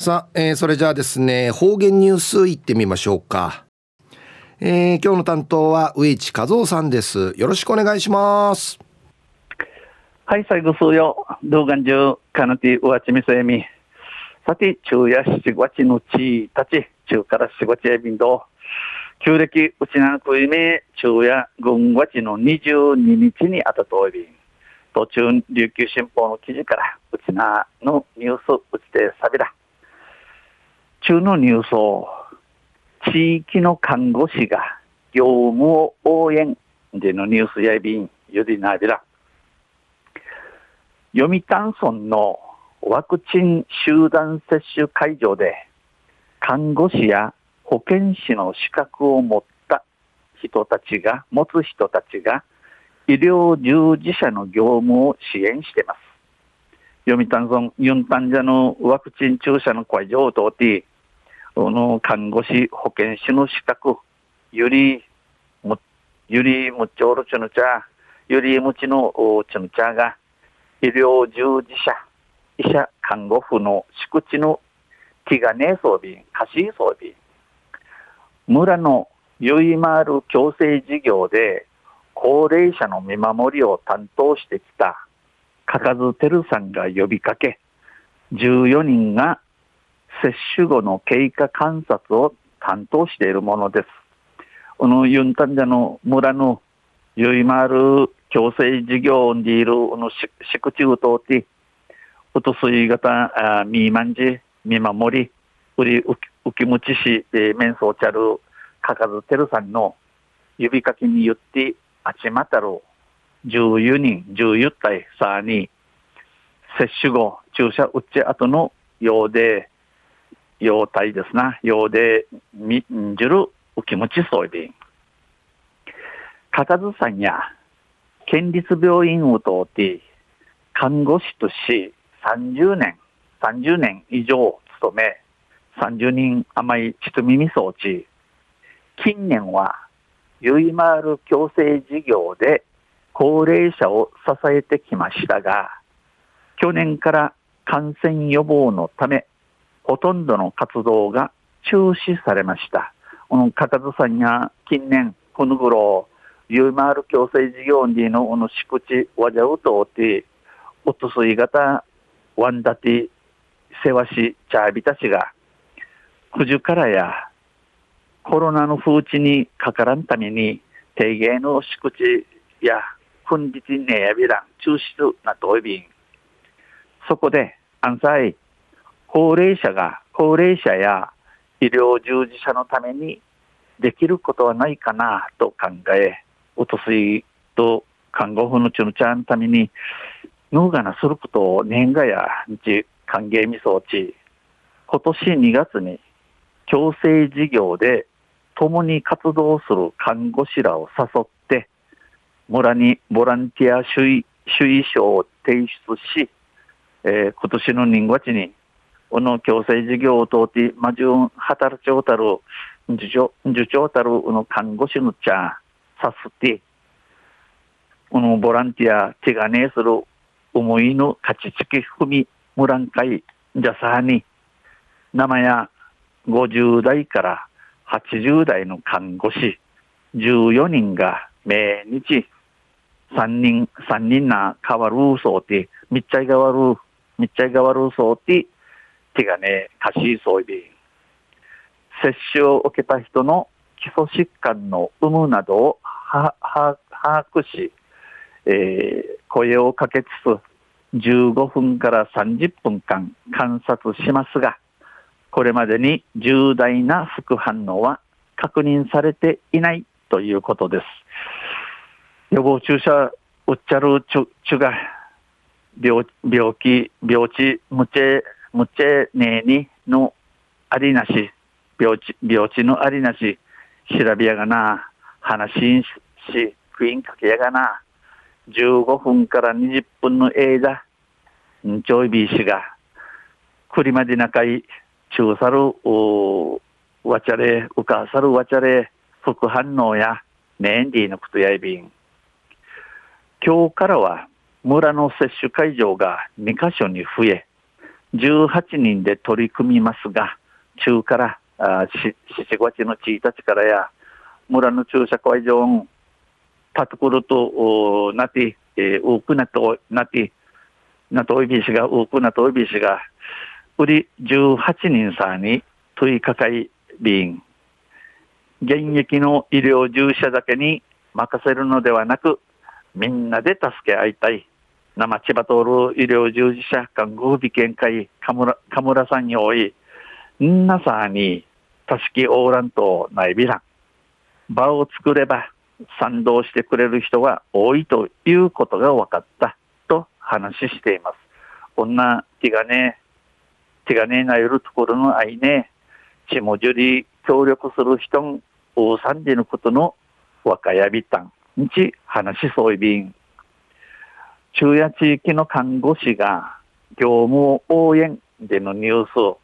さあ、えー、それじゃあですね、方言ニュースいってみましょうか。えー、今日の担当は上地和夫さんです。よろしくお願いします。はい、最後数よ。動画中、かなてうわちみせみ。さて、昼夜七月のちたち、中から四月へ便と、旧暦うちなくいめ、昼夜軍月の22日にあたといびん。途中、琉球新報の記事から、うちなのニュースうちてさびら。中のニュースを、地域の看護師が業務を応援でのニュースやいびん、ゆりなびら。読谷村のワクチン集団接種会場で、看護師や保健師の資格を持った人たちが、持つ人たちが、医療従事者の業務を支援しています。読谷村ユンタンジャのワクチン注射の会場を通って、の看護師、保健師の資格、ゆり、ゆりむちょるちの茶、ゆりむちのちの茶が、医療従事者、医者、看護婦の敷地の気がね装備、貸し装備、村のゆいまる共生事業で高齢者の見守りを担当してきたかかずてるさんが呼びかけ、14人が接種後の経過観察を担当しているものです。このユンタンジャの村のゆいまる共生事業にいるの敷地を通って、おとすい型、みーまんじ、見守り、うり、うきむちし、えー、面相ちゃる、かかずてるさんの指かきによって、あちまたる、14人、14体さに、接種後、注射打ち後のようで、用体ですな、用でみんじるお気持ちそうびかかずさんや、県立病院を通って、看護師とし30年、30年以上勤め、30人甘いちと耳装置、近年は、ゆいまる共生事業で高齢者を支えてきましたが、去年から感染予防のため、ほとんどの活動が中止されました。このかかずさんや近年、この頃、ゆいまる共生事業にのこの敷地、わじゃうとおて、おとすい型、ワンダティ、せわし、チャービたちが、くじゅからや、コロナの風知にかからんために、定芸の敷地や、本日ねやびらん、中止となといびん。そこで、安西、高齢者が、高齢者や医療従事者のためにできることはないかなと考え、おとすいと看護婦のちゅのちゃんのために、脳がなすることを年賀や日歓迎み装置、今年2月に共生事業で共に活動する看護師らを誘って、村にボランティア首位首位賞を提出し、えー、今年の2月にこの共生事業を通って、まじゅん、働ちょうたる、受長、受長たる、の看護師の茶、さすって、このボランティア、手がねする、思いの勝ちつき踏み、ムラン会、じゃさに、生や50代から80代の看護師、14人が毎日、3人、三人な変わるそうて、みっちゃい変わる、みっちゃい変わるそうて、手がね、貸しそうで、接種を受けた人の基礎疾患の有無などを把握し、えー、声をかけつつ、15分から30分間観察しますが、これまでに重大な副反応は確認されていないということです。予防注射打っちゃるちゅちゅが病病気、病地、無知むちゃねえにのありなし、病地、病地のありなし、調べやがな、話しし、クイーンかけやがな、15分から20分の間、んちょいびしが、くりまでなかい、中さる、おわちゃれ、うかさるわちゃれ、副反応や、メンディーのことやいびん。今日からは、村の接種会場が2カ所に増え、18人で取り組みますが、中から、あし、し月の1日からや、村の駐車会場を、たところと、なって、えー、多くなと、なって、なとおいびしが、多くなとおいびしが、売り18人さんに問いかかい便、現役の医療従事者だけに任せるのではなく、みんなで助け合いたい。生千葉通る医療従事者看護備見会、かむら、かむらさんに多い、んなさに、たしきおうらんとないびらん。場を作れば賛同してくれる人が多いということが分かったと話しています。こんな気がね、手がねなよるところの愛ね、ちもじゅり協力する人ん、大んでのことの若やびたん、にち話しそういびん。昼夜地域の看護師が業務応援でのニュースを、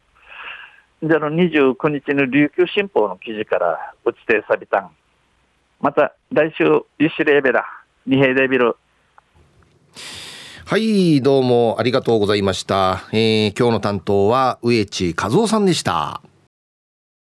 じゃの29日の琉球新報の記事から打ちてさびたん。また来週、ユシレーベラ、二平デビル。はい、どうもありがとうございました。えー、今日の担当は植地和夫さんでした。